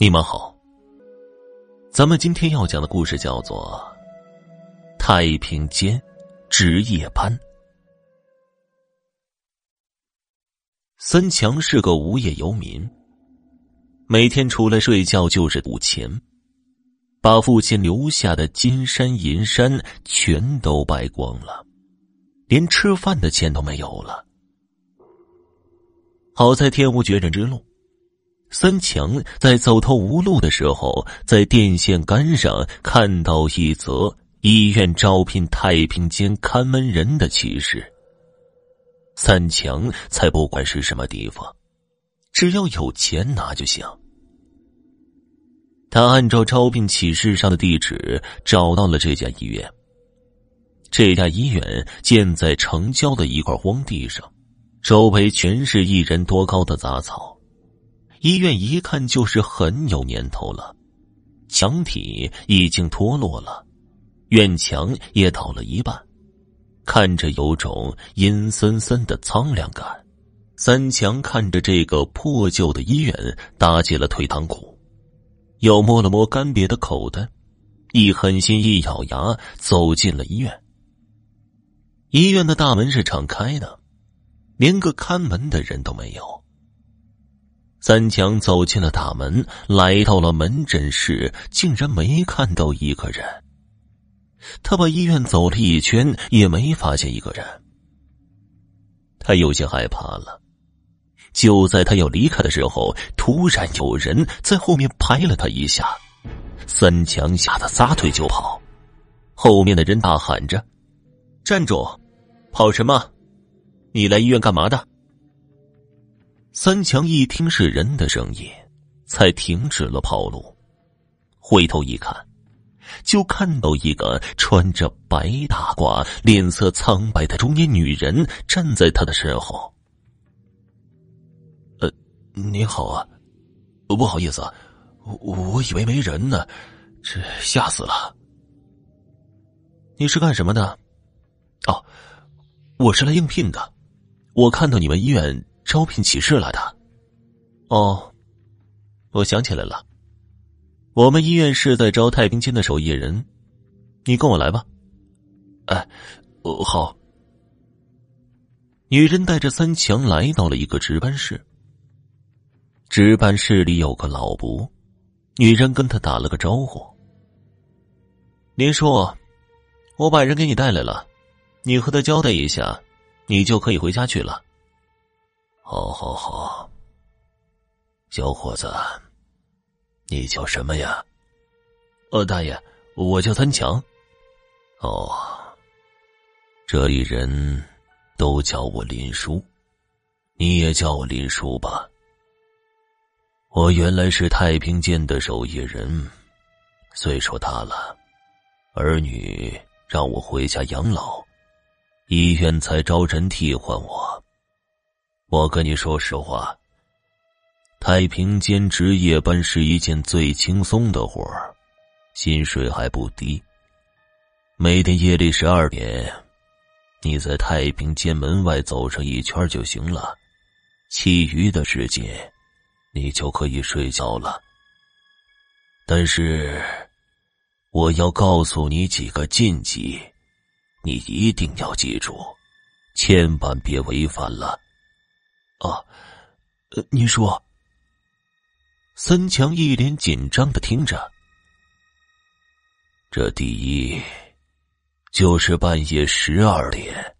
你们好，咱们今天要讲的故事叫做《太平间值夜班》。三强是个无业游民，每天除了睡觉就是赌钱，把父亲留下的金山银山全都败光了，连吃饭的钱都没有了。好在天无绝人之路。三强在走投无路的时候，在电线杆上看到一则医院招聘太平间看门人的启事。三强才不管是什么地方，只要有钱拿就行。他按照招聘启事上的地址找到了这家医院。这家医院建在城郊的一块荒地上，周围全是一人多高的杂草。医院一看就是很有年头了，墙体已经脱落了，院墙也倒了一半，看着有种阴森森的苍凉感。三强看着这个破旧的医院，打起了退堂鼓，又摸了摸干瘪的口袋，一狠心，一咬牙走进了医院。医院的大门是敞开的，连个看门的人都没有。三强走进了大门，来到了门诊室，竟然没看到一个人。他把医院走了一圈，也没发现一个人。他有些害怕了。就在他要离开的时候，突然有人在后面拍了他一下，三强吓得撒腿就跑。后面的人大喊着：“站住！跑什么？你来医院干嘛的？”三强一听是人的声音，才停止了跑路。回头一看，就看到一个穿着白大褂、脸色苍白的中年女人站在他的身后。呃，你好啊，不好意思，我我以为没人呢，这吓死了。你是干什么的？哦，我是来应聘的。我看到你们医院。招聘启事来的，哦，我想起来了，我们医院是在招太平间的守夜人，你跟我来吧。哎，哦好。女人带着三强来到了一个值班室，值班室里有个老伯，女人跟他打了个招呼。林叔，我把人给你带来了，你和他交代一下，你就可以回家去了。好，好，好，小伙子，你叫什么呀？呃，大爷，我叫三强。哦，这里人都叫我林叔，你也叫我林叔吧。我原来是太平间的守夜人，岁数大了，儿女让我回家养老，医院才招人替换我。我跟你说实话，太平间值夜班是一件最轻松的活，薪水还不低。每天夜里十二点，你在太平间门外走上一圈就行了，其余的时间，你就可以睡觉了。但是，我要告诉你几个禁忌，你一定要记住，千万别违反了。哦，呃，您说。三强一脸紧张的听着。这第一，就是半夜十二点，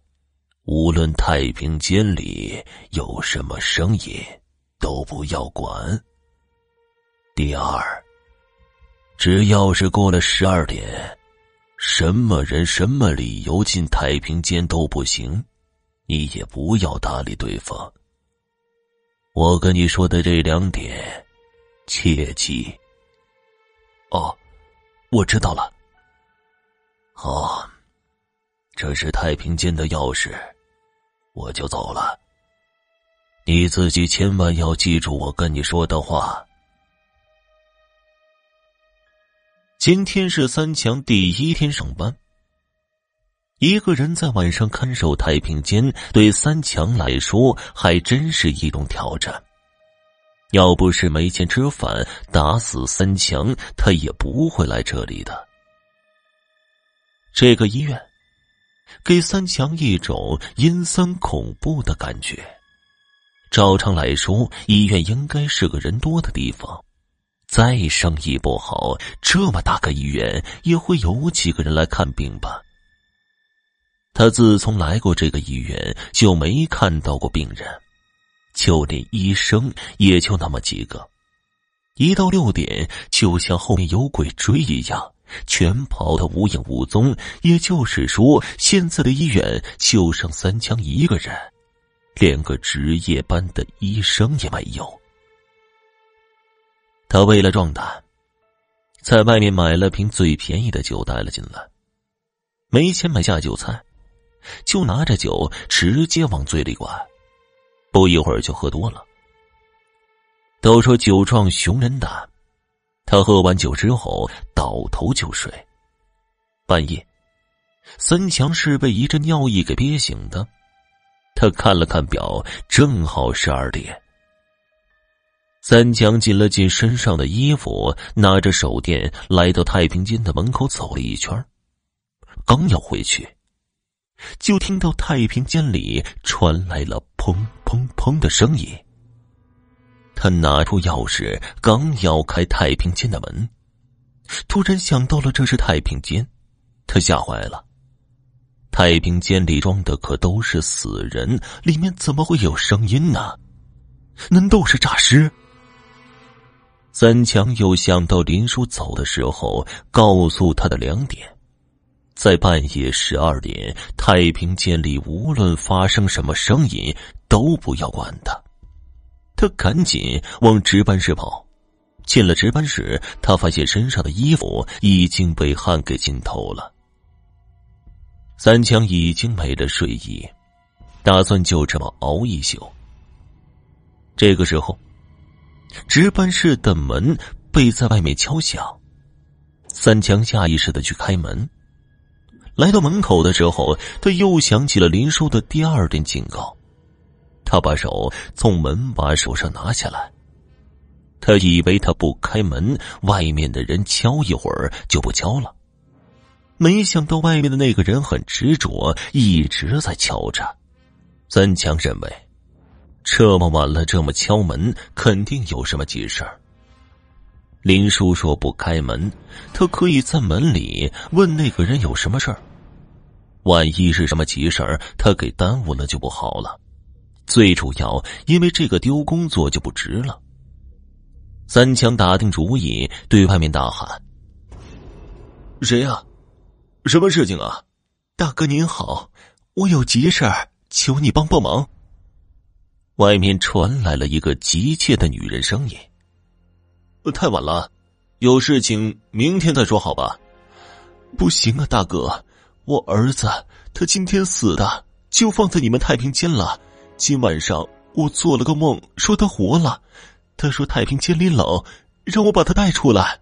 无论太平间里有什么声音，都不要管。第二，只要是过了十二点，什么人、什么理由进太平间都不行，你也不要搭理对方。我跟你说的这两点，切记。哦，我知道了。好，这是太平间的钥匙，我就走了。你自己千万要记住我跟你说的话。今天是三强第一天上班。一个人在晚上看守太平间，对三强来说还真是一种挑战。要不是没钱吃饭，打死三强，他也不会来这里的。这个医院给三强一种阴森恐怖的感觉。照常来说，医院应该是个人多的地方。再生意不好，这么大个医院也会有几个人来看病吧？他自从来过这个医院，就没看到过病人。就连医生也就那么几个，一到六点就像后面有鬼追一样，全跑得无影无踪。也就是说，现在的医院就剩三枪一个人，连个值夜班的医生也没有。他为了壮胆，在外面买了瓶最便宜的酒带了进来，没钱买下酒菜，就拿着酒直接往嘴里灌。不一会儿就喝多了。都说酒壮熊人胆，他喝完酒之后倒头就睡。半夜，三强是被一阵尿意给憋醒的。他看了看表，正好十二点。三强紧了紧身上的衣服，拿着手电来到太平间的门口走了一圈，刚要回去。就听到太平间里传来了砰砰砰的声音。他拿出钥匙，刚要开太平间的门，突然想到了这是太平间，他吓坏了。太平间里装的可都是死人，里面怎么会有声音呢？难道是诈尸？三强又想到林叔走的时候告诉他的两点。在半夜十二点，太平间里无论发生什么声音，都不要管他。他赶紧往值班室跑。进了值班室，他发现身上的衣服已经被汗给浸透了。三强已经没了睡意，打算就这么熬一宿。这个时候，值班室的门被在外面敲响。三强下意识的去开门。来到门口的时候，他又想起了林叔的第二点警告。他把手从门把手上拿下来。他以为他不开门，外面的人敲一会儿就不敲了。没想到外面的那个人很执着，一直在敲着。三强认为，这么晚了这么敲门，肯定有什么急事儿。林叔说不开门，他可以在门里问那个人有什么事儿。万一是什么急事儿，他给耽误了就不好了。最主要，因为这个丢工作就不值了。三强打定主意，对外面大喊：“谁呀？什么事情啊？大哥您好，我有急事儿，求你帮帮忙。”外面传来了一个急切的女人声音：“太晚了，有事情明天再说，好吧？”“不行啊，大哥。”我儿子他今天死的，就放在你们太平间了。今晚上我做了个梦，说他活了。他说太平间里冷，让我把他带出来。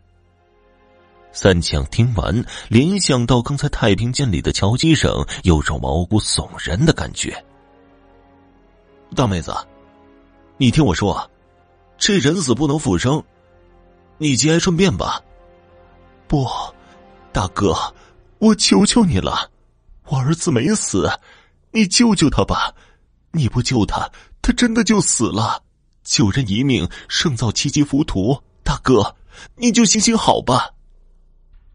三强听完，联想到刚才太平间里的敲击声，有种毛骨悚然的感觉。大妹子，你听我说，这人死不能复生，你节哀顺变吧。不，大哥。我求求你了，我儿子没死，你救救他吧！你不救他，他真的就死了。救人一命胜造七级浮屠，大哥，你就行行好吧。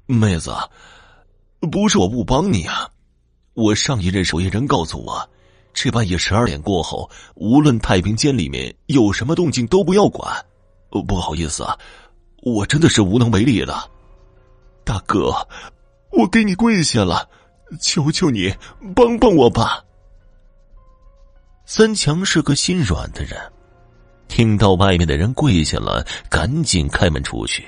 妹子，不是我不帮你啊，我上一任守夜人告诉我，这半夜十二点过后，无论太平间里面有什么动静都不要管。不好意思啊，我真的是无能为力了，大哥。我给你跪下了，求求你帮帮我吧！三强是个心软的人，听到外面的人跪下了，赶紧开门出去。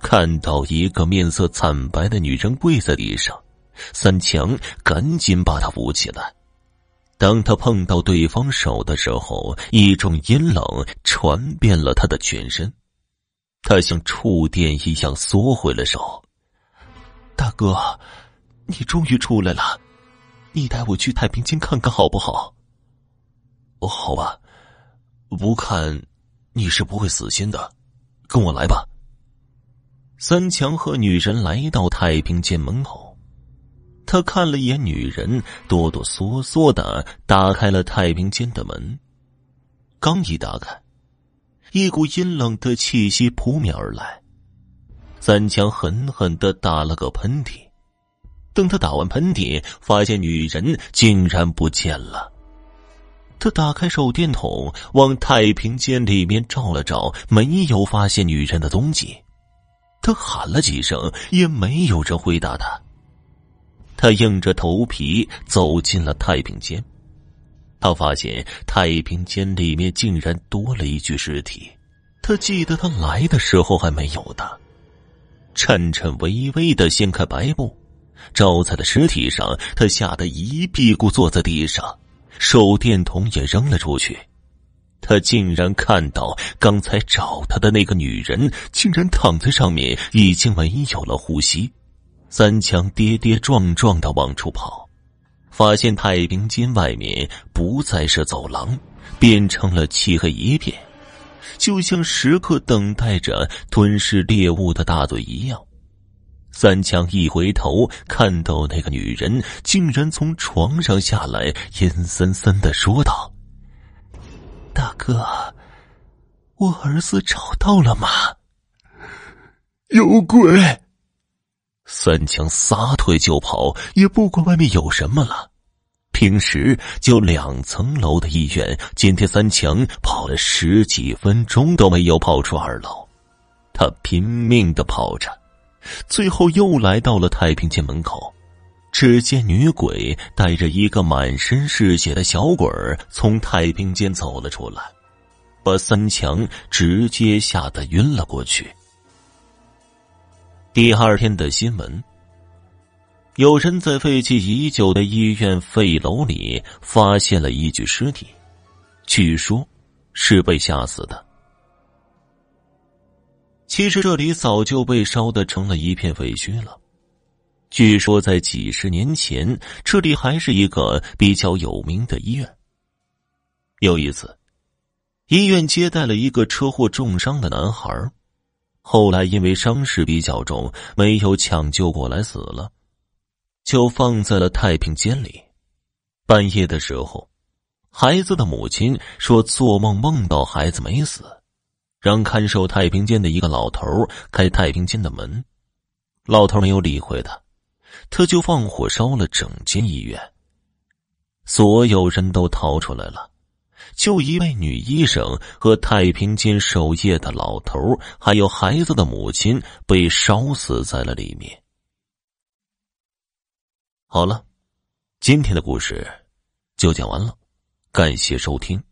看到一个面色惨白的女人跪在地上，三强赶紧把她扶起来。当他碰到对方手的时候，一种阴冷传遍了他的全身，他像触电一样缩回了手。大哥，你终于出来了，你带我去太平间看看好不好？哦，好吧，不看你是不会死心的，跟我来吧。三强和女人来到太平间门口，他看了一眼女人，哆哆嗦嗦的打开了太平间的门。刚一打开，一股阴冷的气息扑面而来。三强狠狠的打了个喷嚏，等他打完喷嚏，发现女人竟然不见了。他打开手电筒，往太平间里面照了照，没有发现女人的踪迹。他喊了几声，也没有人回答他。他硬着头皮走进了太平间，他发现太平间里面竟然多了一具尸体。他记得他来的时候还没有的。颤颤巍巍的掀开白布，招财的尸体上，他吓得一屁股坐在地上。手电筒也扔了出去，他竟然看到刚才找他的那个女人，竟然躺在上面，已经没有了呼吸。三强跌跌撞撞的往出跑，发现太平间外面不再是走廊，变成了漆黑一片，就像时刻等待着吞噬猎物的大嘴一样。三强一回头，看到那个女人竟然从床上下来，阴森森的说道：“大哥，我儿子找到了吗？”有鬼！三强撒腿就跑，也不管外面有什么了。平时就两层楼的医院，今天三强跑了十几分钟都没有跑出二楼，他拼命的跑着。最后又来到了太平间门口，只见女鬼带着一个满身是血的小鬼儿从太平间走了出来，把三强直接吓得晕了过去。第二天的新闻，有人在废弃已久的医院废楼里发现了一具尸体，据说，是被吓死的。其实这里早就被烧的成了一片废墟了。据说在几十年前，这里还是一个比较有名的医院。有一次，医院接待了一个车祸重伤的男孩，后来因为伤势比较重，没有抢救过来死了，就放在了太平间里。半夜的时候，孩子的母亲说做梦梦到孩子没死。让看守太平间的一个老头开太平间的门，老头没有理会他，他就放火烧了整间医院。所有人都逃出来了，就一位女医生和太平间守夜的老头还有孩子的母亲被烧死在了里面。好了，今天的故事就讲完了，感谢收听。